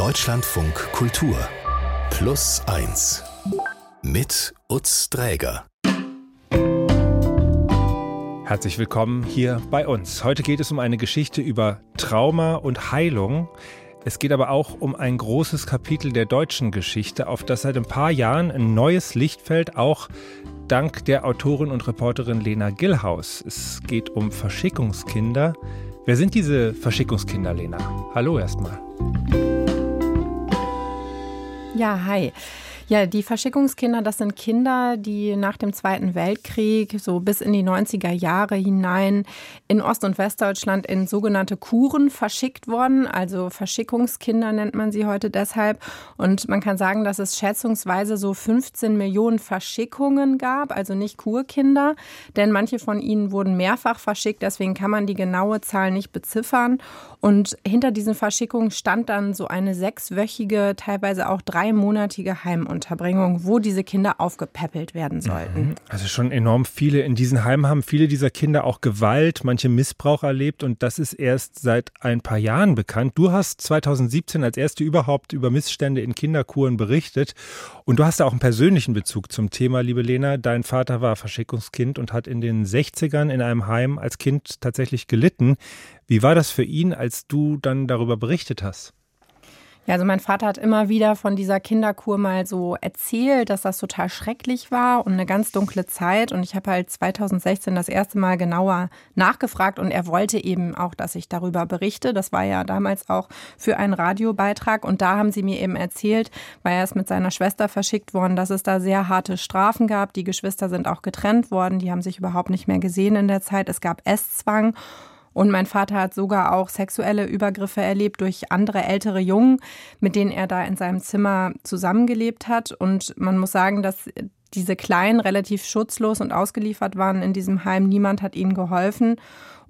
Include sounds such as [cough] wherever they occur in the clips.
Deutschlandfunk Kultur Plus 1 mit Utz Dräger. Herzlich willkommen hier bei uns. Heute geht es um eine Geschichte über Trauma und Heilung. Es geht aber auch um ein großes Kapitel der deutschen Geschichte, auf das seit ein paar Jahren ein neues Licht fällt, auch dank der Autorin und Reporterin Lena Gillhaus. Es geht um Verschickungskinder. Wer sind diese Verschickungskinder, Lena? Hallo erstmal. Ja, hi. Ja, die Verschickungskinder, das sind Kinder, die nach dem Zweiten Weltkrieg so bis in die 90er Jahre hinein in Ost- und Westdeutschland in sogenannte Kuren verschickt wurden. Also Verschickungskinder nennt man sie heute deshalb. Und man kann sagen, dass es schätzungsweise so 15 Millionen Verschickungen gab, also nicht Kurkinder, denn manche von ihnen wurden mehrfach verschickt. Deswegen kann man die genaue Zahl nicht beziffern. Und hinter diesen Verschickungen stand dann so eine sechswöchige, teilweise auch dreimonatige Heimunterbringung, wo diese Kinder aufgepäppelt werden sollten. Mhm. Also schon enorm viele. In diesen Heimen haben viele dieser Kinder auch Gewalt, manche Missbrauch erlebt und das ist erst seit ein paar Jahren bekannt. Du hast 2017 als erste überhaupt über Missstände in Kinderkuren berichtet und du hast auch einen persönlichen Bezug zum Thema, liebe Lena. Dein Vater war Verschickungskind und hat in den 60ern in einem Heim als Kind tatsächlich gelitten. Wie war das für ihn, als du dann darüber berichtet hast? Ja, also mein Vater hat immer wieder von dieser Kinderkur mal so erzählt, dass das total schrecklich war und eine ganz dunkle Zeit. Und ich habe halt 2016 das erste Mal genauer nachgefragt und er wollte eben auch, dass ich darüber berichte. Das war ja damals auch für einen Radiobeitrag. Und da haben sie mir eben erzählt, weil er ist mit seiner Schwester verschickt worden, dass es da sehr harte Strafen gab. Die Geschwister sind auch getrennt worden. Die haben sich überhaupt nicht mehr gesehen in der Zeit. Es gab Esszwang. Und mein Vater hat sogar auch sexuelle Übergriffe erlebt durch andere ältere Jungen, mit denen er da in seinem Zimmer zusammengelebt hat. Und man muss sagen, dass diese Kleinen relativ schutzlos und ausgeliefert waren in diesem Heim. Niemand hat ihnen geholfen.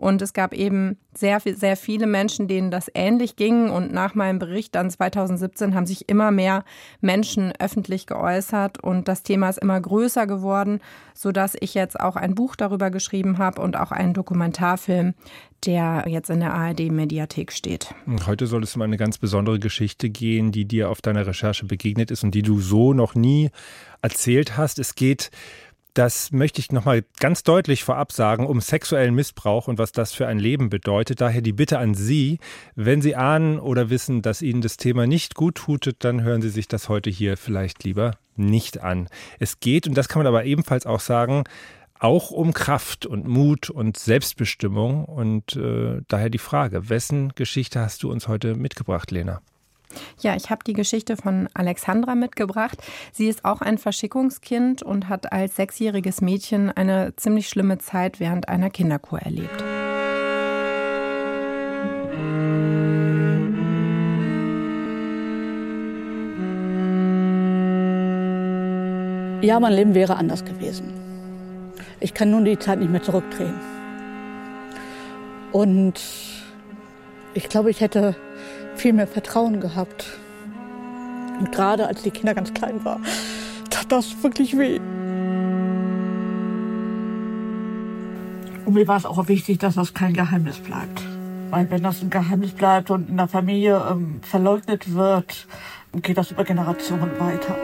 Und es gab eben sehr, sehr viele Menschen, denen das ähnlich ging. Und nach meinem Bericht dann 2017 haben sich immer mehr Menschen öffentlich geäußert. Und das Thema ist immer größer geworden, sodass ich jetzt auch ein Buch darüber geschrieben habe und auch einen Dokumentarfilm, der jetzt in der ARD-Mediathek steht. Heute soll es um eine ganz besondere Geschichte gehen, die dir auf deiner Recherche begegnet ist und die du so noch nie erzählt hast. Es geht das möchte ich nochmal ganz deutlich vorab sagen, um sexuellen Missbrauch und was das für ein Leben bedeutet. Daher die Bitte an Sie, wenn Sie ahnen oder wissen, dass Ihnen das Thema nicht gut tut, dann hören Sie sich das heute hier vielleicht lieber nicht an. Es geht, und das kann man aber ebenfalls auch sagen, auch um Kraft und Mut und Selbstbestimmung. Und äh, daher die Frage, wessen Geschichte hast du uns heute mitgebracht, Lena? Ja, ich habe die Geschichte von Alexandra mitgebracht. Sie ist auch ein Verschickungskind und hat als sechsjähriges Mädchen eine ziemlich schlimme Zeit während einer Kinderkur erlebt. Ja, mein Leben wäre anders gewesen. Ich kann nun die Zeit nicht mehr zurückdrehen. Und ich glaube, ich hätte viel mehr Vertrauen gehabt. Und gerade als die Kinder ganz klein waren, tat das wirklich weh. Und mir war es auch wichtig, dass das kein Geheimnis bleibt. Weil wenn das ein Geheimnis bleibt und in der Familie ähm, verleugnet wird, geht das über Generationen weiter.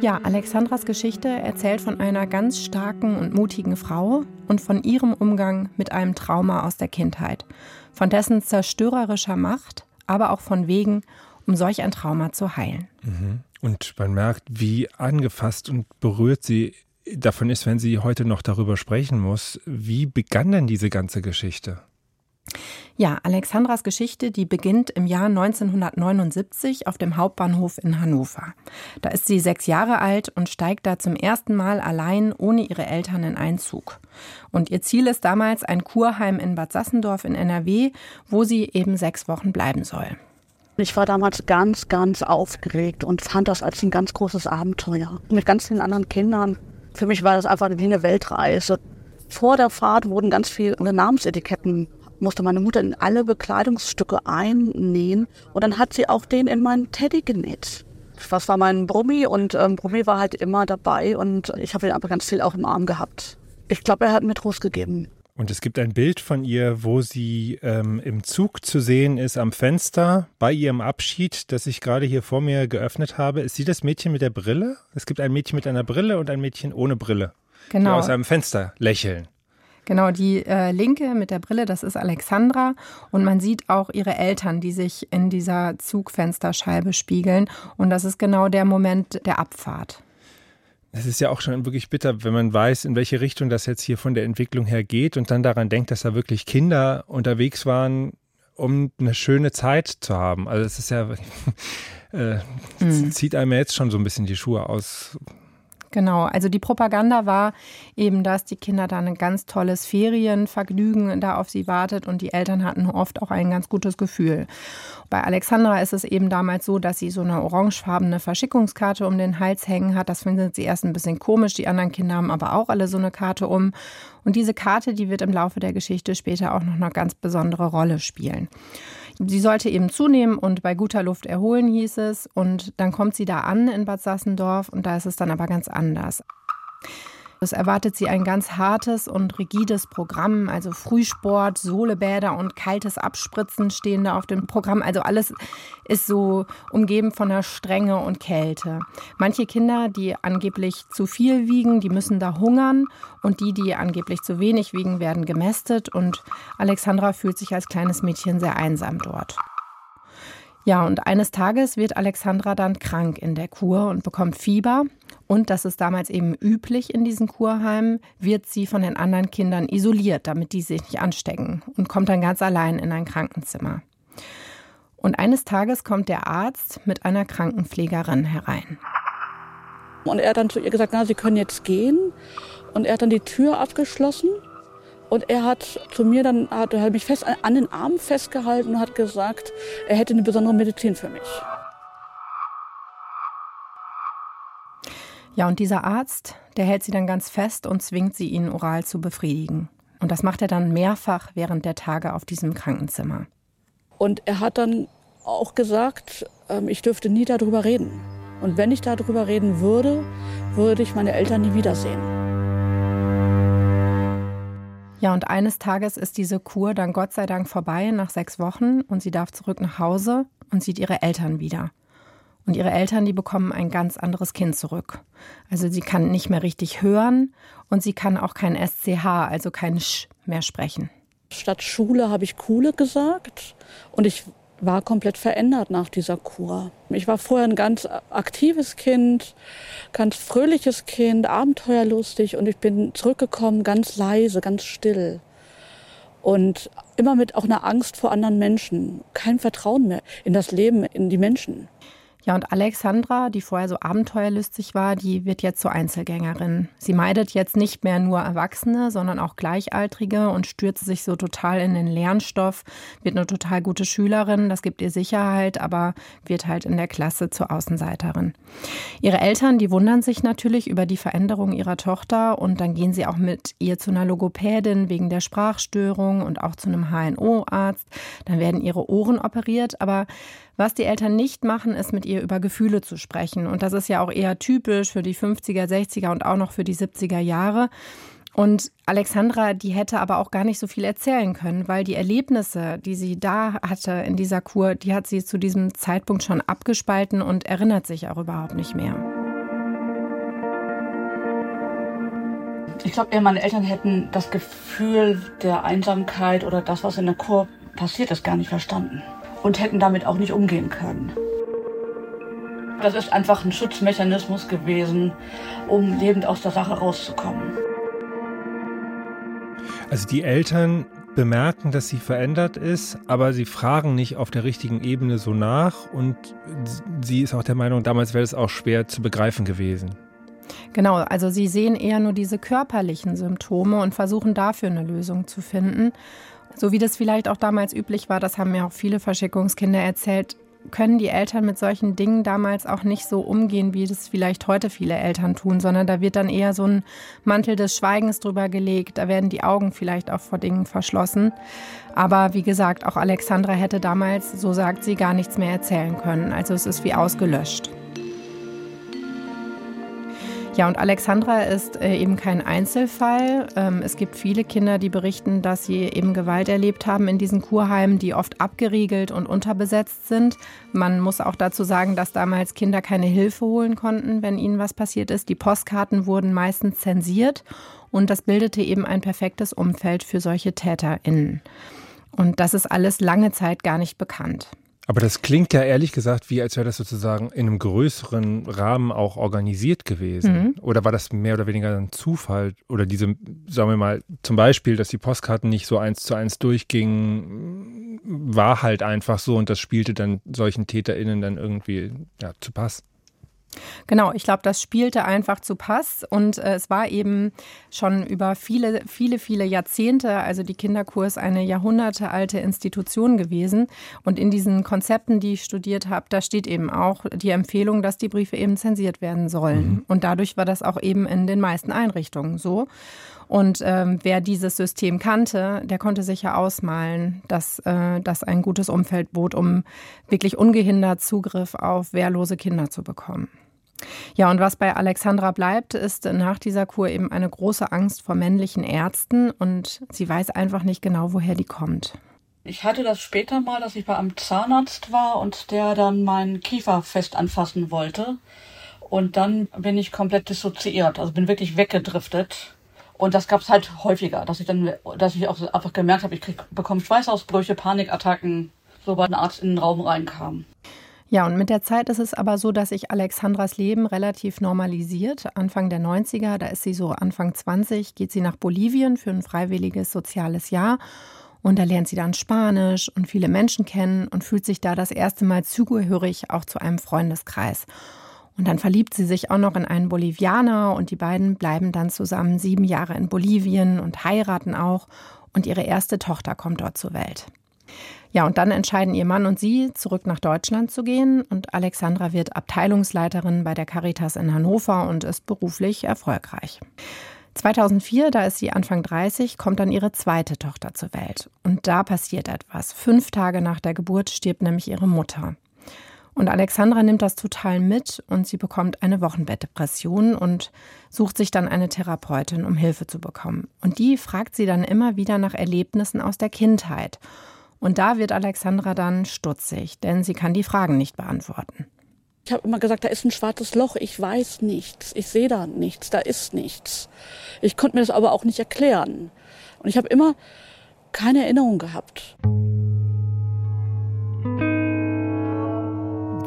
Ja, Alexandras Geschichte erzählt von einer ganz starken und mutigen Frau und von ihrem Umgang mit einem Trauma aus der Kindheit, von dessen zerstörerischer Macht, aber auch von Wegen, um solch ein Trauma zu heilen. Mhm. Und man merkt, wie angefasst und berührt sie davon ist, wenn sie heute noch darüber sprechen muss. Wie begann denn diese ganze Geschichte? Ja, Alexandras Geschichte, die beginnt im Jahr 1979 auf dem Hauptbahnhof in Hannover. Da ist sie sechs Jahre alt und steigt da zum ersten Mal allein ohne ihre Eltern in einen Zug. Und ihr Ziel ist damals ein Kurheim in Bad Sassendorf in NRW, wo sie eben sechs Wochen bleiben soll. Ich war damals ganz, ganz aufgeregt und fand das als ein ganz großes Abenteuer. Mit ganz vielen anderen Kindern. Für mich war das einfach wie eine Weltreise. Vor der Fahrt wurden ganz viele Namensetiketten musste meine Mutter in alle Bekleidungsstücke einnähen und dann hat sie auch den in meinen Teddy genäht. Das war mein Brummi und ähm, Brummi war halt immer dabei und ich habe ihn aber ganz viel auch im Arm gehabt. Ich glaube, er hat mir Trost gegeben. Und es gibt ein Bild von ihr, wo sie ähm, im Zug zu sehen ist am Fenster bei ihrem Abschied, das ich gerade hier vor mir geöffnet habe. Ist sie das Mädchen mit der Brille? Es gibt ein Mädchen mit einer Brille und ein Mädchen ohne Brille, genau. die aus einem Fenster lächeln. Genau, die äh, linke mit der Brille, das ist Alexandra. Und man sieht auch ihre Eltern, die sich in dieser Zugfensterscheibe spiegeln. Und das ist genau der Moment der Abfahrt. Es ist ja auch schon wirklich bitter, wenn man weiß, in welche Richtung das jetzt hier von der Entwicklung her geht und dann daran denkt, dass da wirklich Kinder unterwegs waren, um eine schöne Zeit zu haben. Also es ist ja, [laughs] äh, mhm. zieht einem jetzt schon so ein bisschen die Schuhe aus. Genau, also die Propaganda war eben, dass die Kinder da ein ganz tolles Ferienvergnügen da auf sie wartet und die Eltern hatten oft auch ein ganz gutes Gefühl. Bei Alexandra ist es eben damals so, dass sie so eine orangefarbene Verschickungskarte um den Hals hängen hat. Das findet sie erst ein bisschen komisch. Die anderen Kinder haben aber auch alle so eine Karte um. Und diese Karte, die wird im Laufe der Geschichte später auch noch eine ganz besondere Rolle spielen. Sie sollte eben zunehmen und bei guter Luft erholen, hieß es. Und dann kommt sie da an in Bad Sassendorf und da ist es dann aber ganz anders. Es erwartet sie ein ganz hartes und rigides Programm, also Frühsport, Sohlebäder und kaltes Abspritzen stehen da auf dem Programm. Also alles ist so umgeben von einer Strenge und Kälte. Manche Kinder, die angeblich zu viel wiegen, die müssen da hungern und die, die angeblich zu wenig wiegen, werden gemästet und Alexandra fühlt sich als kleines Mädchen sehr einsam dort. Ja, und eines Tages wird Alexandra dann krank in der Kur und bekommt Fieber. Und das ist damals eben üblich in diesen Kurheimen, wird sie von den anderen Kindern isoliert, damit die sich nicht anstecken und kommt dann ganz allein in ein Krankenzimmer. Und eines Tages kommt der Arzt mit einer Krankenpflegerin herein. Und er hat dann zu ihr gesagt, na, Sie können jetzt gehen. Und er hat dann die Tür abgeschlossen. Und er hat zu mir dann, hat, er hat mich fest an den Arm festgehalten und hat gesagt, er hätte eine besondere Medizin für mich. Ja, und dieser Arzt, der hält sie dann ganz fest und zwingt sie, ihn oral zu befriedigen. Und das macht er dann mehrfach während der Tage auf diesem Krankenzimmer. Und er hat dann auch gesagt, ähm, ich dürfte nie darüber reden. Und wenn ich darüber reden würde, würde ich meine Eltern nie wiedersehen. Ja, und eines Tages ist diese Kur dann Gott sei Dank vorbei nach sechs Wochen und sie darf zurück nach Hause und sieht ihre Eltern wieder. Und ihre Eltern, die bekommen ein ganz anderes Kind zurück. Also sie kann nicht mehr richtig hören und sie kann auch kein SCH, also kein Sch mehr sprechen. Statt Schule habe ich Kuhle gesagt und ich war komplett verändert nach dieser Kur. Ich war vorher ein ganz aktives Kind, ganz fröhliches Kind, abenteuerlustig und ich bin zurückgekommen ganz leise, ganz still. Und immer mit auch einer Angst vor anderen Menschen, kein Vertrauen mehr in das Leben, in die Menschen. Ja, und Alexandra, die vorher so abenteuerlustig war, die wird jetzt zur Einzelgängerin. Sie meidet jetzt nicht mehr nur Erwachsene, sondern auch Gleichaltrige und stürzt sich so total in den Lernstoff, wird eine total gute Schülerin, das gibt ihr Sicherheit, aber wird halt in der Klasse zur Außenseiterin. Ihre Eltern, die wundern sich natürlich über die Veränderung ihrer Tochter und dann gehen sie auch mit ihr zu einer Logopädin wegen der Sprachstörung und auch zu einem HNO-Arzt. Dann werden ihre Ohren operiert, aber was die Eltern nicht machen, ist mit ihr über Gefühle zu sprechen. Und das ist ja auch eher typisch für die 50er, 60er und auch noch für die 70er Jahre. Und Alexandra, die hätte aber auch gar nicht so viel erzählen können, weil die Erlebnisse, die sie da hatte in dieser Kur, die hat sie zu diesem Zeitpunkt schon abgespalten und erinnert sich auch überhaupt nicht mehr. Ich glaube eher, meine Eltern hätten das Gefühl der Einsamkeit oder das, was in der Kur passiert ist, gar nicht verstanden und hätten damit auch nicht umgehen können. Das ist einfach ein Schutzmechanismus gewesen, um lebend aus der Sache rauszukommen. Also die Eltern bemerken, dass sie verändert ist, aber sie fragen nicht auf der richtigen Ebene so nach und sie ist auch der Meinung, damals wäre es auch schwer zu begreifen gewesen. Genau, also sie sehen eher nur diese körperlichen Symptome und versuchen dafür eine Lösung zu finden. So wie das vielleicht auch damals üblich war, das haben mir auch viele Verschickungskinder erzählt, können die Eltern mit solchen Dingen damals auch nicht so umgehen, wie das vielleicht heute viele Eltern tun, sondern da wird dann eher so ein Mantel des Schweigens drüber gelegt, da werden die Augen vielleicht auch vor Dingen verschlossen. Aber wie gesagt, auch Alexandra hätte damals, so sagt sie, gar nichts mehr erzählen können. Also es ist wie ausgelöscht. Ja, und Alexandra ist äh, eben kein Einzelfall. Ähm, es gibt viele Kinder, die berichten, dass sie eben Gewalt erlebt haben in diesen Kurheimen, die oft abgeriegelt und unterbesetzt sind. Man muss auch dazu sagen, dass damals Kinder keine Hilfe holen konnten, wenn ihnen was passiert ist. Die Postkarten wurden meistens zensiert und das bildete eben ein perfektes Umfeld für solche TäterInnen. Und das ist alles lange Zeit gar nicht bekannt. Aber das klingt ja ehrlich gesagt, wie als wäre das sozusagen in einem größeren Rahmen auch organisiert gewesen. Mhm. Oder war das mehr oder weniger ein Zufall? Oder diese, sagen wir mal, zum Beispiel, dass die Postkarten nicht so eins zu eins durchgingen, war halt einfach so und das spielte dann solchen TäterInnen dann irgendwie ja, zu Pass. Genau, ich glaube, das spielte einfach zu Pass und äh, es war eben schon über viele, viele, viele Jahrzehnte, also die Kinderkur ist eine jahrhundertealte Institution gewesen und in diesen Konzepten, die ich studiert habe, da steht eben auch die Empfehlung, dass die Briefe eben zensiert werden sollen mhm. und dadurch war das auch eben in den meisten Einrichtungen so. Und ähm, wer dieses System kannte, der konnte sich ja ausmalen, dass äh, das ein gutes Umfeld bot, um wirklich ungehindert Zugriff auf wehrlose Kinder zu bekommen. Ja, und was bei Alexandra bleibt, ist nach dieser Kur eben eine große Angst vor männlichen Ärzten und sie weiß einfach nicht genau, woher die kommt. Ich hatte das später mal, dass ich bei einem Zahnarzt war und der dann meinen Kiefer fest anfassen wollte. Und dann bin ich komplett dissoziiert, also bin wirklich weggedriftet. Und das gab es halt häufiger, dass ich dann, dass ich auch einfach gemerkt habe, ich krieg, bekomme Schweißausbrüche, Panikattacken, sobald ein Arzt in den Raum reinkam. Ja, und mit der Zeit ist es aber so, dass sich Alexandras Leben relativ normalisiert. Anfang der 90er, da ist sie so Anfang 20, geht sie nach Bolivien für ein freiwilliges soziales Jahr. Und da lernt sie dann Spanisch und viele Menschen kennen und fühlt sich da das erste Mal zugehörig auch zu einem Freundeskreis. Und dann verliebt sie sich auch noch in einen Bolivianer und die beiden bleiben dann zusammen sieben Jahre in Bolivien und heiraten auch. Und ihre erste Tochter kommt dort zur Welt. Ja, und dann entscheiden ihr Mann und sie, zurück nach Deutschland zu gehen. Und Alexandra wird Abteilungsleiterin bei der Caritas in Hannover und ist beruflich erfolgreich. 2004, da ist sie Anfang 30, kommt dann ihre zweite Tochter zur Welt. Und da passiert etwas. Fünf Tage nach der Geburt stirbt nämlich ihre Mutter. Und Alexandra nimmt das total mit und sie bekommt eine Wochenbettdepression und sucht sich dann eine Therapeutin, um Hilfe zu bekommen. Und die fragt sie dann immer wieder nach Erlebnissen aus der Kindheit. Und da wird Alexandra dann stutzig, denn sie kann die Fragen nicht beantworten. Ich habe immer gesagt, da ist ein schwarzes Loch, ich weiß nichts, ich sehe da nichts, da ist nichts. Ich konnte mir das aber auch nicht erklären. Und ich habe immer keine Erinnerung gehabt.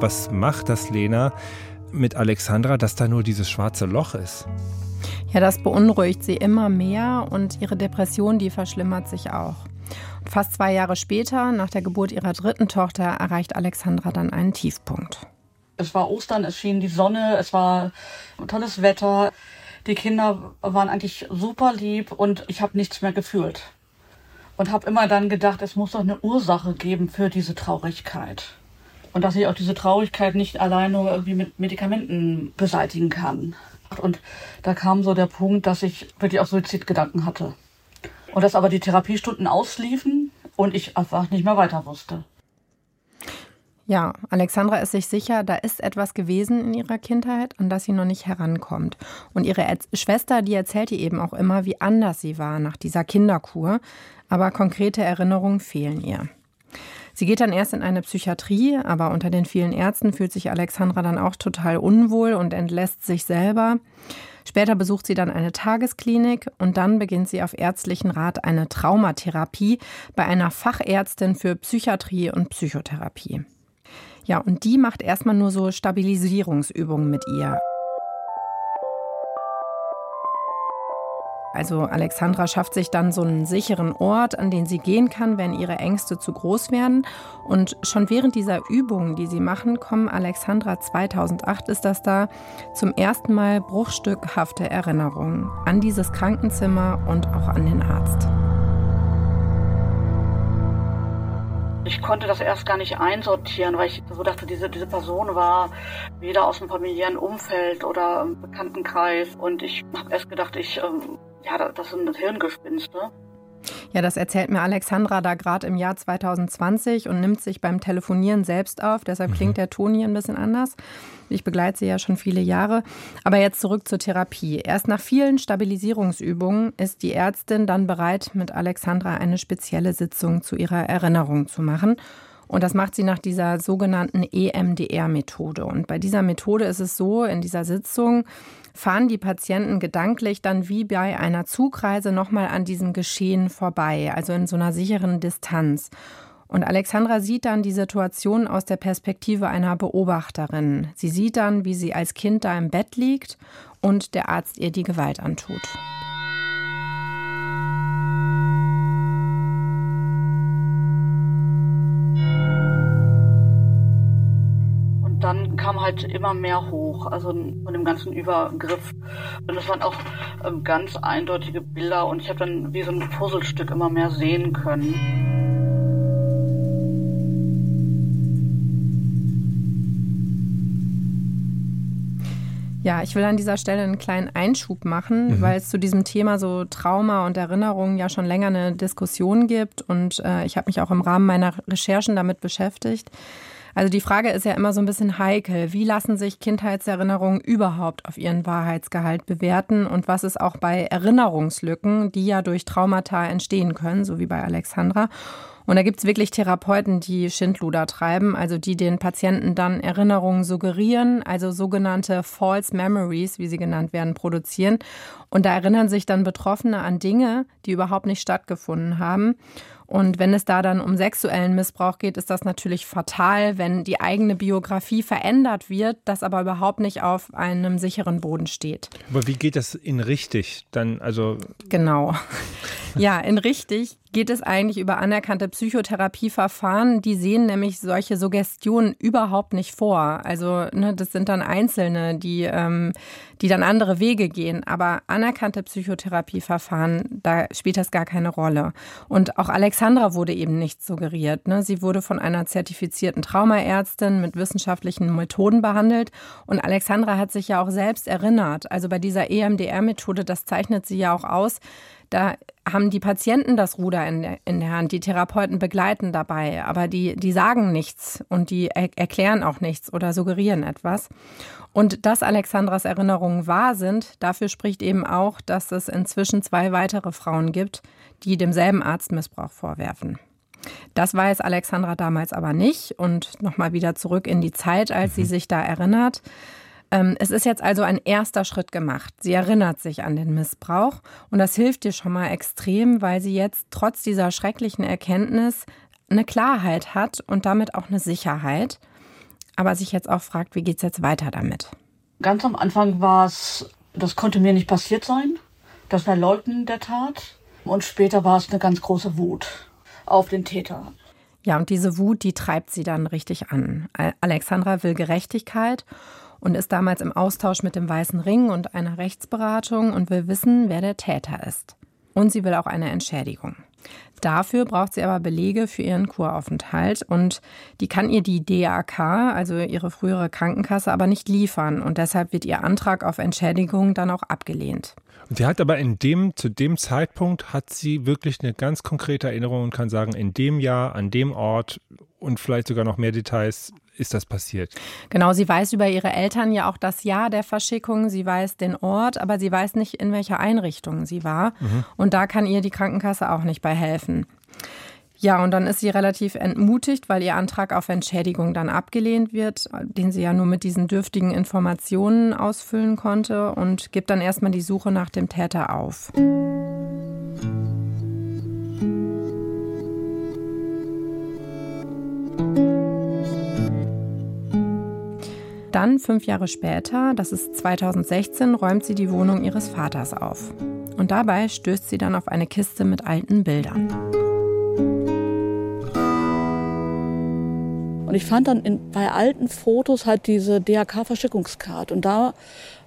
Was macht das, Lena, mit Alexandra, dass da nur dieses schwarze Loch ist? Ja, das beunruhigt sie immer mehr und ihre Depression, die verschlimmert sich auch. Fast zwei Jahre später, nach der Geburt ihrer dritten Tochter, erreicht Alexandra dann einen Tiefpunkt. Es war Ostern, es schien die Sonne, es war tolles Wetter. Die Kinder waren eigentlich super lieb und ich habe nichts mehr gefühlt. Und habe immer dann gedacht, es muss doch eine Ursache geben für diese Traurigkeit. Und dass ich auch diese Traurigkeit nicht allein nur irgendwie mit Medikamenten beseitigen kann. Und da kam so der Punkt, dass ich wirklich auch Suizidgedanken hatte. Und dass aber die Therapiestunden ausliefen und ich einfach nicht mehr weiter wusste. Ja, Alexandra ist sich sicher, da ist etwas gewesen in ihrer Kindheit, an das sie noch nicht herankommt. Und ihre er Schwester, die erzählt ihr eben auch immer, wie anders sie war nach dieser Kinderkur. Aber konkrete Erinnerungen fehlen ihr. Sie geht dann erst in eine Psychiatrie, aber unter den vielen Ärzten fühlt sich Alexandra dann auch total unwohl und entlässt sich selber. Später besucht sie dann eine Tagesklinik und dann beginnt sie auf ärztlichen Rat eine Traumatherapie bei einer Fachärztin für Psychiatrie und Psychotherapie. Ja, und die macht erstmal nur so Stabilisierungsübungen mit ihr. Also Alexandra schafft sich dann so einen sicheren Ort, an den sie gehen kann, wenn ihre Ängste zu groß werden. Und schon während dieser Übungen, die sie machen, kommen Alexandra 2008 ist das da zum ersten Mal bruchstückhafte Erinnerungen an dieses Krankenzimmer und auch an den Arzt. Ich konnte das erst gar nicht einsortieren, weil ich so dachte, diese, diese Person war weder aus dem familiären Umfeld oder im Bekanntenkreis. Und ich habe erst gedacht, ich ähm, ja, das sind Hirngespinste. Ja, das erzählt mir Alexandra da gerade im Jahr 2020 und nimmt sich beim Telefonieren selbst auf. Deshalb mhm. klingt der Ton hier ein bisschen anders. Ich begleite sie ja schon viele Jahre. Aber jetzt zurück zur Therapie. Erst nach vielen Stabilisierungsübungen ist die Ärztin dann bereit, mit Alexandra eine spezielle Sitzung zu ihrer Erinnerung zu machen. Und das macht sie nach dieser sogenannten EMDR-Methode. Und bei dieser Methode ist es so, in dieser Sitzung fahren die Patienten gedanklich dann wie bei einer Zugreise nochmal an diesem Geschehen vorbei, also in so einer sicheren Distanz. Und Alexandra sieht dann die Situation aus der Perspektive einer Beobachterin. Sie sieht dann, wie sie als Kind da im Bett liegt und der Arzt ihr die Gewalt antut. Halt immer mehr hoch, also von dem ganzen Übergriff. Und das waren auch ähm, ganz eindeutige Bilder und ich habe dann wie so ein Puzzlestück immer mehr sehen können. Ja, ich will an dieser Stelle einen kleinen Einschub machen, mhm. weil es zu diesem Thema so Trauma und Erinnerung ja schon länger eine Diskussion gibt und äh, ich habe mich auch im Rahmen meiner Recherchen damit beschäftigt. Also die Frage ist ja immer so ein bisschen heikel. Wie lassen sich Kindheitserinnerungen überhaupt auf ihren Wahrheitsgehalt bewerten und was ist auch bei Erinnerungslücken, die ja durch Traumata entstehen können, so wie bei Alexandra? Und da gibt es wirklich Therapeuten, die Schindluder treiben, also die den Patienten dann Erinnerungen suggerieren, also sogenannte False Memories, wie sie genannt werden, produzieren. Und da erinnern sich dann Betroffene an Dinge, die überhaupt nicht stattgefunden haben. Und wenn es da dann um sexuellen Missbrauch geht, ist das natürlich fatal, wenn die eigene Biografie verändert wird, das aber überhaupt nicht auf einem sicheren Boden steht. Aber wie geht das in richtig? Dann also Genau. [laughs] Ja, in richtig geht es eigentlich über anerkannte Psychotherapieverfahren. Die sehen nämlich solche Suggestionen überhaupt nicht vor. Also ne, das sind dann Einzelne, die, ähm, die dann andere Wege gehen. Aber anerkannte Psychotherapieverfahren, da spielt das gar keine Rolle. Und auch Alexandra wurde eben nicht suggeriert. Ne? Sie wurde von einer zertifizierten Traumaärztin mit wissenschaftlichen Methoden behandelt. Und Alexandra hat sich ja auch selbst erinnert. Also bei dieser EMDR-Methode, das zeichnet sie ja auch aus, da haben die Patienten das Ruder in der, in der Hand, die Therapeuten begleiten dabei, aber die, die sagen nichts und die er erklären auch nichts oder suggerieren etwas. Und dass Alexandras Erinnerungen wahr sind, dafür spricht eben auch, dass es inzwischen zwei weitere Frauen gibt, die demselben Arzt Missbrauch vorwerfen. Das weiß Alexandra damals aber nicht und nochmal wieder zurück in die Zeit, als sie mhm. sich da erinnert. Ähm, es ist jetzt also ein erster Schritt gemacht. Sie erinnert sich an den Missbrauch und das hilft dir schon mal extrem, weil sie jetzt trotz dieser schrecklichen Erkenntnis eine Klarheit hat und damit auch eine Sicherheit. Aber sich jetzt auch fragt, wie geht es jetzt weiter damit? Ganz am Anfang war es, das konnte mir nicht passiert sein. Das Verleugnen der Tat. Und später war es eine ganz große Wut auf den Täter. Ja, und diese Wut, die treibt sie dann richtig an. Alexandra will Gerechtigkeit und ist damals im Austausch mit dem Weißen Ring und einer Rechtsberatung und will wissen, wer der Täter ist. Und sie will auch eine Entschädigung. Dafür braucht sie aber Belege für ihren Kuraufenthalt und die kann ihr die DAK, also ihre frühere Krankenkasse, aber nicht liefern und deshalb wird ihr Antrag auf Entschädigung dann auch abgelehnt. Sie hat aber in dem, zu dem Zeitpunkt hat sie wirklich eine ganz konkrete Erinnerung und kann sagen, in dem Jahr, an dem Ort und vielleicht sogar noch mehr Details ist das passiert. Genau, sie weiß über ihre Eltern ja auch das Jahr der Verschickung, sie weiß den Ort, aber sie weiß nicht, in welcher Einrichtung sie war. Mhm. Und da kann ihr die Krankenkasse auch nicht bei helfen. Ja, und dann ist sie relativ entmutigt, weil ihr Antrag auf Entschädigung dann abgelehnt wird, den sie ja nur mit diesen dürftigen Informationen ausfüllen konnte und gibt dann erstmal die Suche nach dem Täter auf. Dann, fünf Jahre später, das ist 2016, räumt sie die Wohnung ihres Vaters auf. Und dabei stößt sie dann auf eine Kiste mit alten Bildern. Und ich fand dann in, bei alten Fotos halt diese DRK-Verschickungskarte. Und da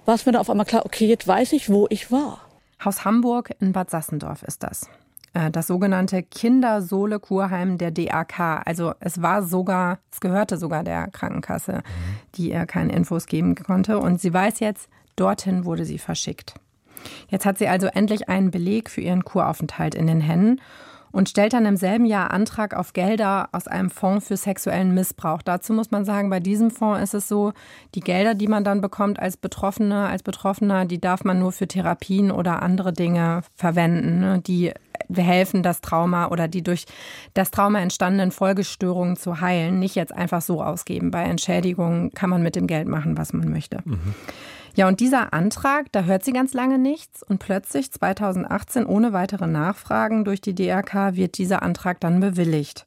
war es mir dann auf einmal klar, okay, jetzt weiß ich, wo ich war. Haus Hamburg in Bad Sassendorf ist das. Äh, das sogenannte Kindersohle-Kurheim der DAK. Also es war sogar, es gehörte sogar der Krankenkasse, die ihr keine Infos geben konnte. Und sie weiß jetzt, dorthin wurde sie verschickt. Jetzt hat sie also endlich einen Beleg für ihren Kuraufenthalt in den Händen. und stellt dann im selben Jahr Antrag auf Gelder aus einem Fonds für sexuellen Missbrauch. Dazu muss man sagen, bei diesem Fonds ist es so, die Gelder, die man dann bekommt als Betroffene, als Betroffener, die darf man nur für Therapien oder andere Dinge verwenden, ne, die helfen, das Trauma oder die durch das Trauma entstandenen Folgestörungen zu heilen, nicht jetzt einfach so ausgeben. Bei Entschädigungen kann man mit dem Geld machen, was man möchte. Mhm. Ja, und dieser Antrag, da hört sie ganz lange nichts und plötzlich 2018 ohne weitere Nachfragen durch die DRK wird dieser Antrag dann bewilligt.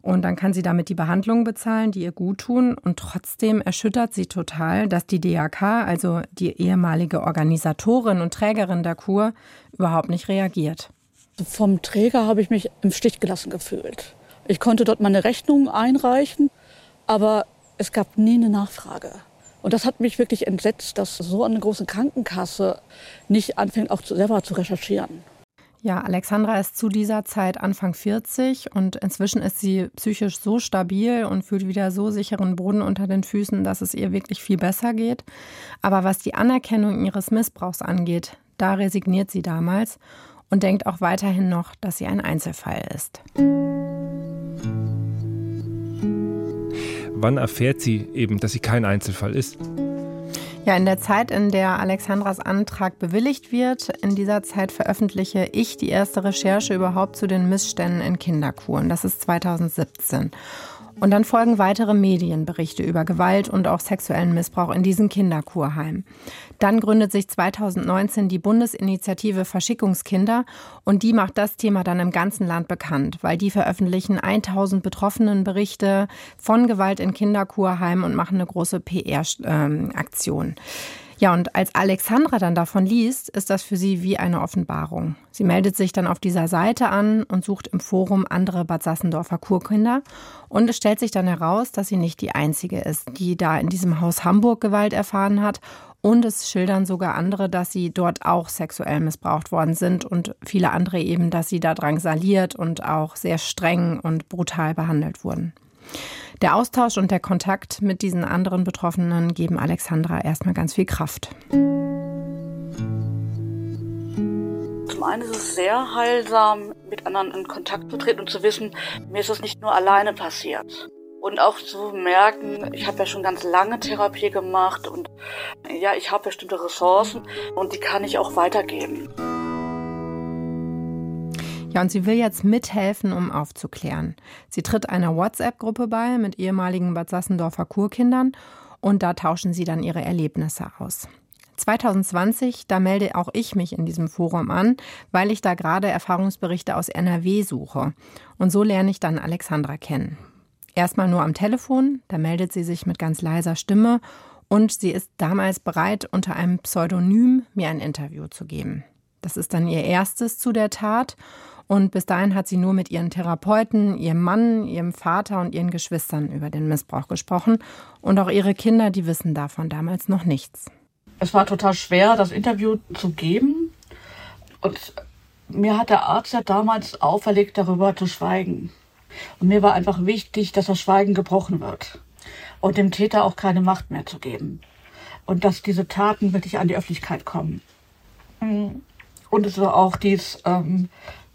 Und dann kann sie damit die Behandlungen bezahlen, die ihr gut tun. Und trotzdem erschüttert sie total, dass die DRK, also die ehemalige Organisatorin und Trägerin der Kur, überhaupt nicht reagiert. Vom Träger habe ich mich im Stich gelassen gefühlt. Ich konnte dort meine Rechnung einreichen, aber es gab nie eine Nachfrage. Und das hat mich wirklich entsetzt, dass so eine große Krankenkasse nicht anfängt, auch selber zu recherchieren. Ja, Alexandra ist zu dieser Zeit Anfang 40 und inzwischen ist sie psychisch so stabil und fühlt wieder so sicheren Boden unter den Füßen, dass es ihr wirklich viel besser geht. Aber was die Anerkennung ihres Missbrauchs angeht, da resigniert sie damals und denkt auch weiterhin noch, dass sie ein Einzelfall ist. Wann erfährt sie eben, dass sie kein Einzelfall ist? Ja, in der Zeit, in der Alexandras Antrag bewilligt wird, in dieser Zeit veröffentliche ich die erste Recherche überhaupt zu den Missständen in Kinderkuren. Das ist 2017. Und dann folgen weitere Medienberichte über Gewalt und auch sexuellen Missbrauch in diesen Kinderkurheimen. Dann gründet sich 2019 die Bundesinitiative Verschickungskinder und die macht das Thema dann im ganzen Land bekannt, weil die veröffentlichen 1000 betroffenen Berichte von Gewalt in Kinderkurheimen und machen eine große PR-Aktion. Ähm, ja, und als Alexandra dann davon liest, ist das für sie wie eine Offenbarung. Sie meldet sich dann auf dieser Seite an und sucht im Forum andere Bad Sassendorfer Kurkinder. Und es stellt sich dann heraus, dass sie nicht die einzige ist, die da in diesem Haus Hamburg Gewalt erfahren hat. Und es schildern sogar andere, dass sie dort auch sexuell missbraucht worden sind und viele andere eben, dass sie da drangsaliert und auch sehr streng und brutal behandelt wurden. Der Austausch und der Kontakt mit diesen anderen Betroffenen geben Alexandra erstmal ganz viel Kraft. Zum einen ist es sehr heilsam, mit anderen in Kontakt zu treten und zu wissen, mir ist es nicht nur alleine passiert. Und auch zu merken, ich habe ja schon ganz lange Therapie gemacht und ja, ich habe bestimmte Ressourcen und die kann ich auch weitergeben. Ja, und sie will jetzt mithelfen, um aufzuklären. Sie tritt einer WhatsApp-Gruppe bei mit ehemaligen Bad Sassendorfer Kurkindern und da tauschen sie dann ihre Erlebnisse aus. 2020, da melde auch ich mich in diesem Forum an, weil ich da gerade Erfahrungsberichte aus NRW suche. Und so lerne ich dann Alexandra kennen. Erstmal nur am Telefon, da meldet sie sich mit ganz leiser Stimme und sie ist damals bereit, unter einem Pseudonym mir ein Interview zu geben. Das ist dann ihr erstes zu der Tat und bis dahin hat sie nur mit ihren Therapeuten, ihrem Mann, ihrem Vater und ihren Geschwistern über den Missbrauch gesprochen. Und auch ihre Kinder, die wissen davon damals noch nichts. Es war total schwer, das Interview zu geben. Und mir hat der Arzt ja damals auferlegt, darüber zu schweigen. Und mir war einfach wichtig, dass das Schweigen gebrochen wird. Und dem Täter auch keine Macht mehr zu geben. Und dass diese Taten wirklich an die Öffentlichkeit kommen. Und es war auch dies, ähm,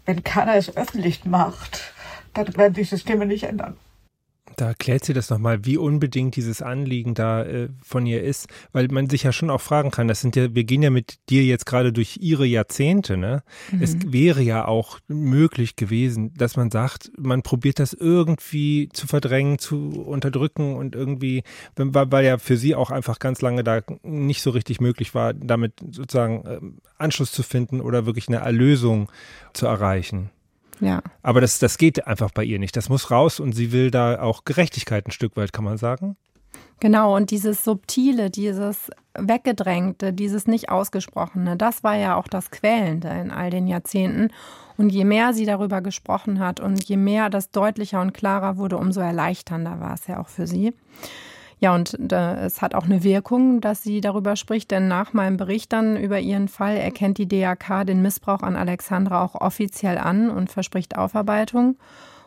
wenn keiner es öffentlich macht, dann werden die Systeme nicht ändern. Da erklärt sie das nochmal, wie unbedingt dieses Anliegen da äh, von ihr ist, weil man sich ja schon auch fragen kann, das sind ja, wir gehen ja mit dir jetzt gerade durch ihre Jahrzehnte, ne? Mhm. Es wäre ja auch möglich gewesen, dass man sagt, man probiert das irgendwie zu verdrängen, zu unterdrücken und irgendwie, weil, ja für sie auch einfach ganz lange da nicht so richtig möglich war, damit sozusagen äh, Anschluss zu finden oder wirklich eine Erlösung zu erreichen. Ja. Aber das, das geht einfach bei ihr nicht. Das muss raus und sie will da auch Gerechtigkeit ein Stück weit, kann man sagen. Genau, und dieses Subtile, dieses Weggedrängte, dieses nicht Ausgesprochene, das war ja auch das Quälende in all den Jahrzehnten. Und je mehr sie darüber gesprochen hat und je mehr das deutlicher und klarer wurde, umso erleichternder war es ja auch für sie. Ja, und äh, es hat auch eine Wirkung, dass sie darüber spricht, denn nach meinem Bericht dann über ihren Fall erkennt die DAK den Missbrauch an Alexandra auch offiziell an und verspricht Aufarbeitung.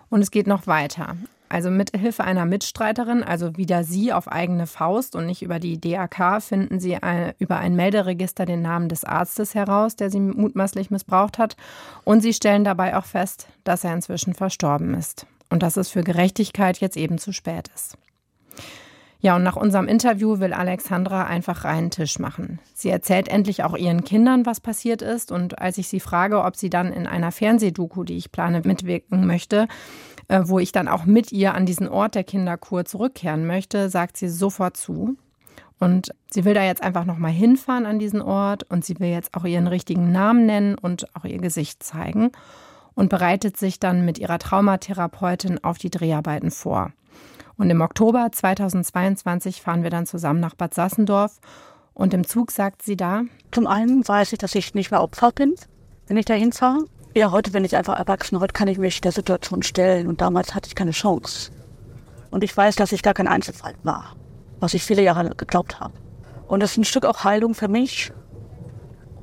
Und es geht noch weiter. Also mit Hilfe einer Mitstreiterin, also wieder sie auf eigene Faust und nicht über die DAK, finden sie ein, über ein Melderegister den Namen des Arztes heraus, der sie mutmaßlich missbraucht hat. Und sie stellen dabei auch fest, dass er inzwischen verstorben ist. Und dass es für Gerechtigkeit jetzt eben zu spät ist. Ja, und nach unserem Interview will Alexandra einfach reinen Tisch machen. Sie erzählt endlich auch ihren Kindern, was passiert ist. Und als ich sie frage, ob sie dann in einer Fernsehdoku, die ich plane, mitwirken möchte, äh, wo ich dann auch mit ihr an diesen Ort der Kinderkur zurückkehren möchte, sagt sie sofort zu. Und sie will da jetzt einfach nochmal hinfahren an diesen Ort und sie will jetzt auch ihren richtigen Namen nennen und auch ihr Gesicht zeigen und bereitet sich dann mit ihrer Traumatherapeutin auf die Dreharbeiten vor. Und im Oktober 2022 fahren wir dann zusammen nach Bad Sassendorf. Und im Zug sagt sie da: Zum einen weiß ich, dass ich nicht mehr Opfer bin, wenn ich da hinfahre. Ja, heute bin ich einfach erwachsen. Heute kann ich mich der Situation stellen. Und damals hatte ich keine Chance. Und ich weiß, dass ich gar kein Einzelfall war, was ich viele Jahre geglaubt habe. Und das ist ein Stück auch Heilung für mich.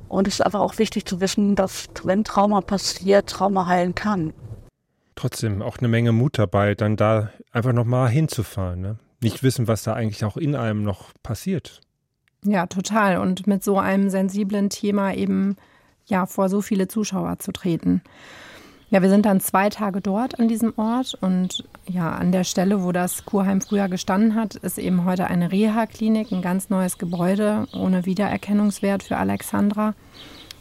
Und es ist einfach auch wichtig zu wissen, dass wenn Trauma passiert, Trauma heilen kann trotzdem auch eine Menge Mut dabei, dann da einfach nochmal hinzufahren. Ne? Nicht wissen, was da eigentlich auch in einem noch passiert. Ja, total. Und mit so einem sensiblen Thema eben ja vor so viele Zuschauer zu treten. Ja, wir sind dann zwei Tage dort an diesem Ort und ja, an der Stelle, wo das Kurheim früher gestanden hat, ist eben heute eine Reha-Klinik, ein ganz neues Gebäude ohne Wiedererkennungswert für Alexandra.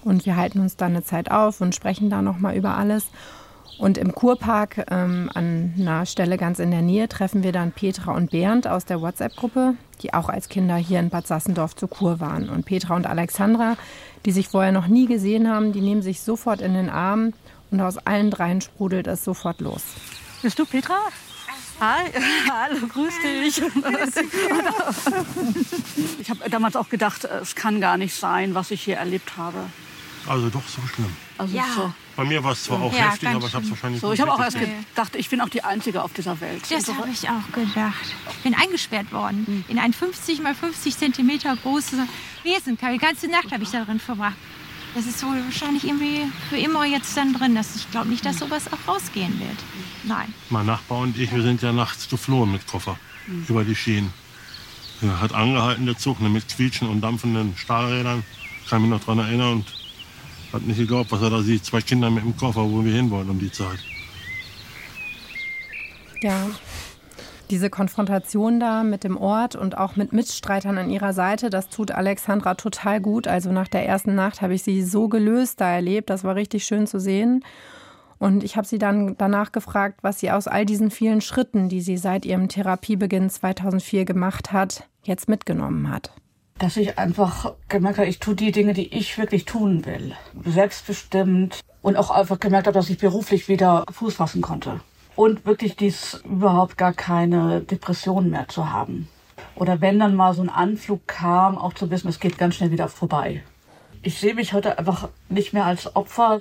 Und wir halten uns dann eine Zeit auf und sprechen da nochmal über alles. Und im Kurpark ähm, an einer Stelle ganz in der Nähe treffen wir dann Petra und Bernd aus der WhatsApp-Gruppe, die auch als Kinder hier in Bad Sassendorf zur Kur waren. Und Petra und Alexandra, die sich vorher noch nie gesehen haben, die nehmen sich sofort in den Arm und aus allen dreien sprudelt es sofort los. Bist du Petra? Hi, [laughs] hallo, grüß dich. Ich habe damals auch gedacht, es kann gar nicht sein, was ich hier erlebt habe. Also doch so schlimm. Also ja. so. Bei mir war es zwar auch ja, heftig, aber ich habe es wahrscheinlich so. Ich habe auch erst gedacht, ich bin auch die Einzige auf dieser Welt. Das habe ich auch gedacht. Ich bin eingesperrt worden hm. in ein 50 mal 50 Zentimeter großes Wesen. Die ganze Nacht habe ich darin verbracht. Das ist wohl wahrscheinlich irgendwie für immer jetzt dann drin. Das, ich glaube nicht, dass sowas auch rausgehen wird. Nein. Mein Nachbar und ich, wir sind ja nachts geflohen mit Koffer mhm. über die Schienen. Er hat angehalten, der Zug, ne, mit quietschen und dampfenden Stahlrädern. Ich kann mich noch daran erinnern. Und hat nicht geglaubt, was er da sieht. Zwei Kinder mit dem Koffer, wo wir hinwollen um die Zeit. Ja, diese Konfrontation da mit dem Ort und auch mit Mitstreitern an ihrer Seite, das tut Alexandra total gut. Also nach der ersten Nacht habe ich sie so gelöst da erlebt. Das war richtig schön zu sehen. Und ich habe sie dann danach gefragt, was sie aus all diesen vielen Schritten, die sie seit ihrem Therapiebeginn 2004 gemacht hat, jetzt mitgenommen hat dass ich einfach gemerkt habe, ich tue die Dinge, die ich wirklich tun will. Selbstbestimmt und auch einfach gemerkt habe, dass ich beruflich wieder Fuß fassen konnte. Und wirklich dies überhaupt gar keine Depression mehr zu haben. Oder wenn dann mal so ein Anflug kam, auch zu wissen, es geht ganz schnell wieder vorbei. Ich sehe mich heute einfach nicht mehr als Opfer,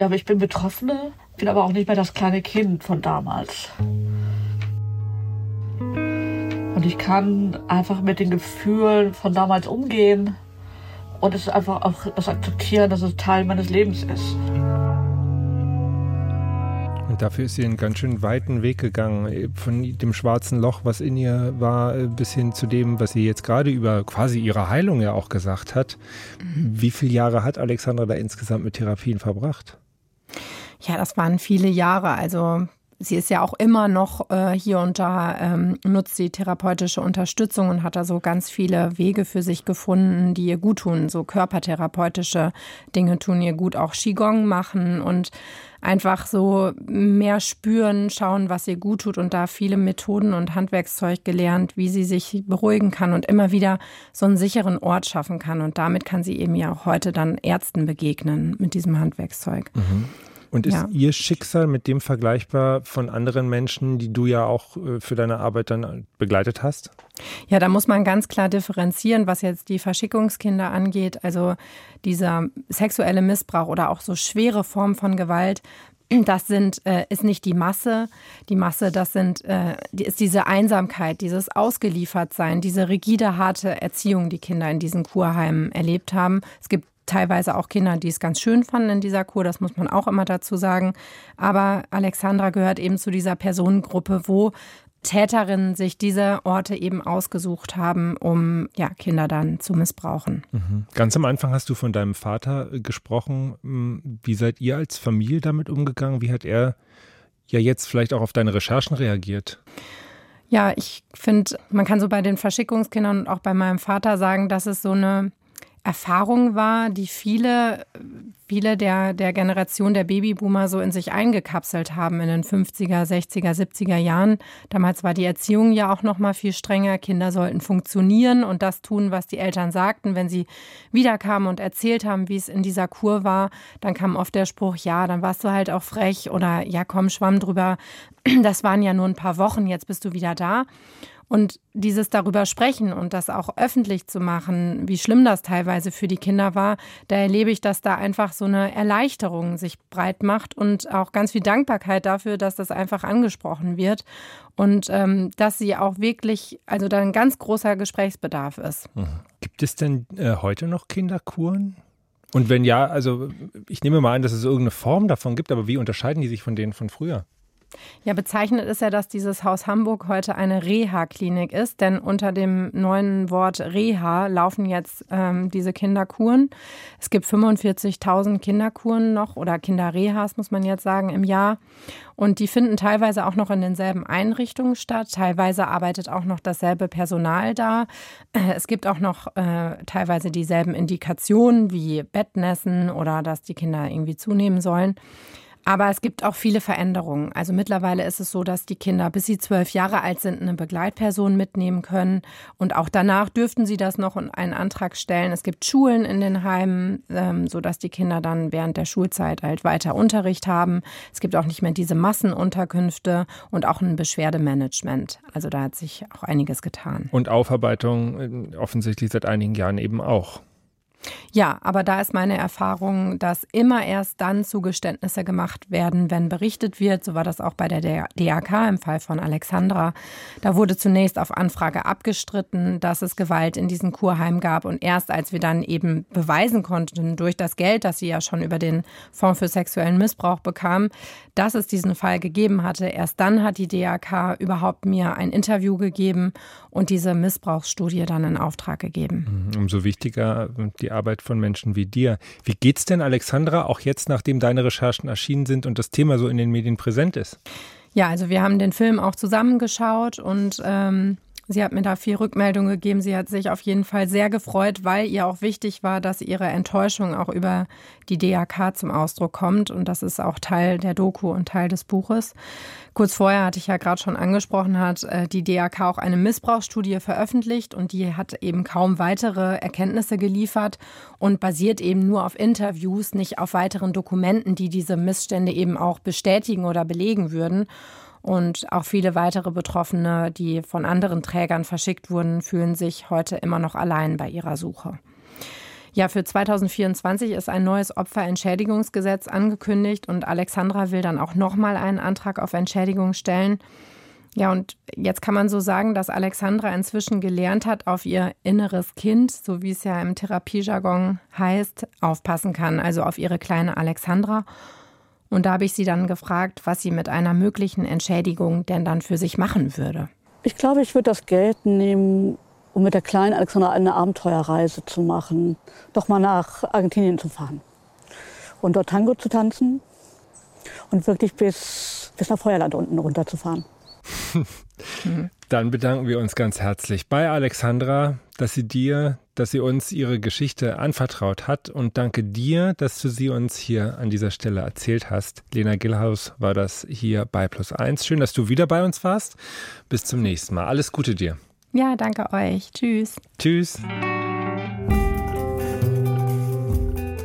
aber ich bin Betroffene, bin aber auch nicht mehr das kleine Kind von damals. Und ich kann einfach mit den Gefühlen von damals umgehen und es einfach auch das akzeptieren, dass es Teil meines Lebens ist. Und dafür ist sie einen ganz schön weiten Weg gegangen, von dem schwarzen Loch, was in ihr war, bis hin zu dem, was sie jetzt gerade über quasi ihre Heilung ja auch gesagt hat. Wie viele Jahre hat Alexandra da insgesamt mit Therapien verbracht? Ja, das waren viele Jahre. Also sie ist ja auch immer noch äh, hier und da, ähm, nutzt sie therapeutische Unterstützung und hat da so ganz viele Wege für sich gefunden, die ihr gut tun. So körpertherapeutische Dinge tun ihr gut, auch Qigong machen und einfach so mehr spüren, schauen, was ihr gut tut und da viele Methoden und Handwerkszeug gelernt, wie sie sich beruhigen kann und immer wieder so einen sicheren Ort schaffen kann. Und damit kann sie eben ja auch heute dann Ärzten begegnen mit diesem Handwerkszeug. Mhm. Und ist ja. Ihr Schicksal mit dem vergleichbar von anderen Menschen, die du ja auch äh, für deine Arbeit dann begleitet hast? Ja, da muss man ganz klar differenzieren, was jetzt die Verschickungskinder angeht. Also dieser sexuelle Missbrauch oder auch so schwere Formen von Gewalt das sind, äh, ist nicht die Masse. Die Masse, das sind, äh, ist diese Einsamkeit, dieses Ausgeliefertsein, diese rigide, harte Erziehung, die Kinder in diesen Kurheimen erlebt haben. Es gibt teilweise auch Kinder, die es ganz schön fanden in dieser Kur, das muss man auch immer dazu sagen. Aber Alexandra gehört eben zu dieser Personengruppe, wo Täterinnen sich diese Orte eben ausgesucht haben, um ja, Kinder dann zu missbrauchen. Mhm. Ganz am Anfang hast du von deinem Vater gesprochen. Hm, wie seid ihr als Familie damit umgegangen? Wie hat er ja jetzt vielleicht auch auf deine Recherchen reagiert? Ja, ich finde, man kann so bei den Verschickungskindern und auch bei meinem Vater sagen, dass es so eine Erfahrung war, die viele, viele der, der Generation der Babyboomer so in sich eingekapselt haben in den 50er, 60er, 70er Jahren. Damals war die Erziehung ja auch noch mal viel strenger. Kinder sollten funktionieren und das tun, was die Eltern sagten. Wenn sie wiederkamen und erzählt haben, wie es in dieser Kur war, dann kam oft der Spruch, ja, dann warst du halt auch frech oder ja, komm, schwamm drüber. Das waren ja nur ein paar Wochen, jetzt bist du wieder da. Und dieses darüber sprechen und das auch öffentlich zu machen, wie schlimm das teilweise für die Kinder war, da erlebe ich, dass da einfach so eine Erleichterung sich breit macht und auch ganz viel Dankbarkeit dafür, dass das einfach angesprochen wird und ähm, dass sie auch wirklich, also da ein ganz großer Gesprächsbedarf ist. Mhm. Gibt es denn äh, heute noch Kinderkuren? Und wenn ja, also ich nehme mal an, dass es irgendeine Form davon gibt, aber wie unterscheiden die sich von denen von früher? Ja, bezeichnet ist ja, dass dieses Haus Hamburg heute eine Reha-Klinik ist, denn unter dem neuen Wort Reha laufen jetzt ähm, diese Kinderkuren. Es gibt 45.000 Kinderkuren noch oder Kinderrehas, muss man jetzt sagen, im Jahr. Und die finden teilweise auch noch in denselben Einrichtungen statt. Teilweise arbeitet auch noch dasselbe Personal da. [clears throat] Es gibt auch noch äh, teilweise dieselben Indikationen wie Bettnässen oder dass die Kinder irgendwie zunehmen sollen. Aber es gibt auch viele Veränderungen. Also mittlerweile ist es so, dass die Kinder, bis sie zwölf Jahre alt sind, eine Begleitperson mitnehmen können. Und auch danach dürften sie das noch in einen Antrag stellen. Es gibt Schulen in den Heimen, ähm, sodass die Kinder dann während der Schulzeit halt weiter Unterricht haben. Es gibt auch nicht mehr diese Massenunterkünfte und auch ein Beschwerdemanagement. Also da hat sich auch einiges getan. Und Aufarbeitung äh, offensichtlich seit einigen Jahren eben auch. Ja, aber da ist meine Erfahrung, dass immer erst dann Zugeständnisse gemacht werden, wenn berichtet wird. So war das auch bei der DAK im Fall von Alexandra. Da wurde zunächst auf Anfrage abgestritten, dass es Gewalt in diesem Kurheim gab. Und erst als wir dann eben beweisen konnten durch das Geld, das sie ja schon über den Fonds für sexuellen Missbrauch bekam, dass es diesen Fall gegeben hatte, erst dann hat die DAK überhaupt mir ein Interview gegeben und diese Missbrauchsstudie dann in Auftrag gegeben. Mhm, umso wichtiger die Arbeit von Menschen wie dir. Wie geht's denn, Alexandra, auch jetzt, nachdem deine Recherchen erschienen sind und das Thema so in den Medien präsent ist? Ja, also wir haben den Film auch zusammengeschaut und ähm, Sie hat mir da viel Rückmeldung gegeben. Sie hat sich auf jeden Fall sehr gefreut, weil ihr auch wichtig war, dass ihre Enttäuschung auch über die DAK zum Ausdruck kommt. Und das ist auch Teil der Doku und Teil des Buches. Kurz vorher hatte ich ja gerade schon angesprochen, hat äh, die DAK auch eine Missbrauchsstudie veröffentlicht und die hat eben kaum weitere Erkenntnisse geliefert und basiert eben nur auf Interviews, nicht auf weiteren Dokumenten, die diese Missstände eben auch bestätigen oder belegen würden. Und auch viele weitere Betroffene, die von anderen Trägern verschickt wurden, fühlen sich heute immer noch allein bei ihrer Suche. Ja, für 2024 ist ein neues Opferentschädigungsgesetz angekündigt und Alexandra will dann auch nochmal einen Antrag auf Entschädigung stellen. Ja, und jetzt kann man so sagen, dass Alexandra inzwischen gelernt hat, auf ihr inneres Kind, so wie es ja im Therapiejargon heißt, aufpassen kann, also auf ihre kleine Alexandra. Und da habe ich sie dann gefragt, was sie mit einer möglichen Entschädigung denn dann für sich machen würde. Ich glaube, ich würde das Geld nehmen, um mit der kleinen Alexandra eine Abenteuerreise zu machen, doch mal nach Argentinien zu fahren und dort Tango zu tanzen und wirklich bis, bis nach Feuerland unten runterzufahren. [laughs] Dann bedanken wir uns ganz herzlich bei Alexandra, dass sie dir, dass sie uns ihre Geschichte anvertraut hat und danke dir, dass du sie uns hier an dieser Stelle erzählt hast. Lena Gillhaus war das hier bei Plus Eins. Schön, dass du wieder bei uns warst. Bis zum nächsten Mal. Alles Gute dir. Ja, danke euch. Tschüss. Tschüss.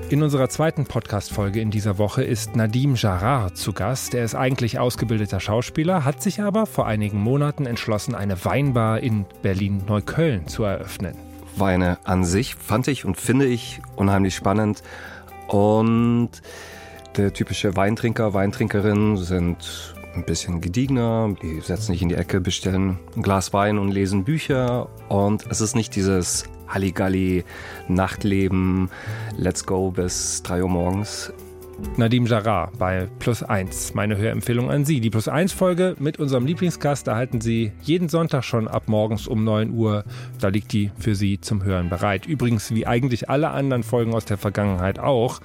In unserer zweiten Podcast-Folge in dieser Woche ist Nadim Jarrar zu Gast. Er ist eigentlich ausgebildeter Schauspieler, hat sich aber vor einigen Monaten entschlossen, eine Weinbar in Berlin-Neukölln zu eröffnen. Weine an sich fand ich und finde ich unheimlich spannend. Und der typische Weintrinker, Weintrinkerin sind ein bisschen gediegener. Die setzen sich in die Ecke, bestellen ein Glas Wein und lesen Bücher. Und es ist nicht dieses Halligalli, Nachtleben, Let's Go bis 3 Uhr morgens. Nadim Jarrah bei Plus 1. Meine Hörempfehlung an Sie. Die Plus 1 Folge mit unserem Lieblingsgast erhalten Sie jeden Sonntag schon ab morgens um 9 Uhr. Da liegt die für Sie zum Hören bereit. Übrigens, wie eigentlich alle anderen Folgen aus der Vergangenheit auch,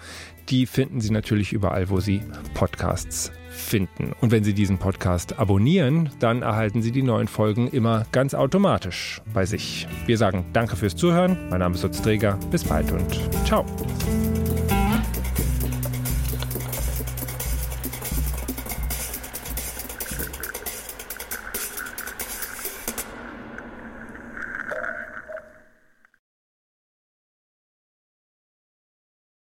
die finden Sie natürlich überall, wo Sie Podcasts finden. Und wenn Sie diesen Podcast abonnieren, dann erhalten Sie die neuen Folgen immer ganz automatisch bei sich. Wir sagen Danke fürs Zuhören. Mein Name ist Lutz Träger. Bis bald und ciao.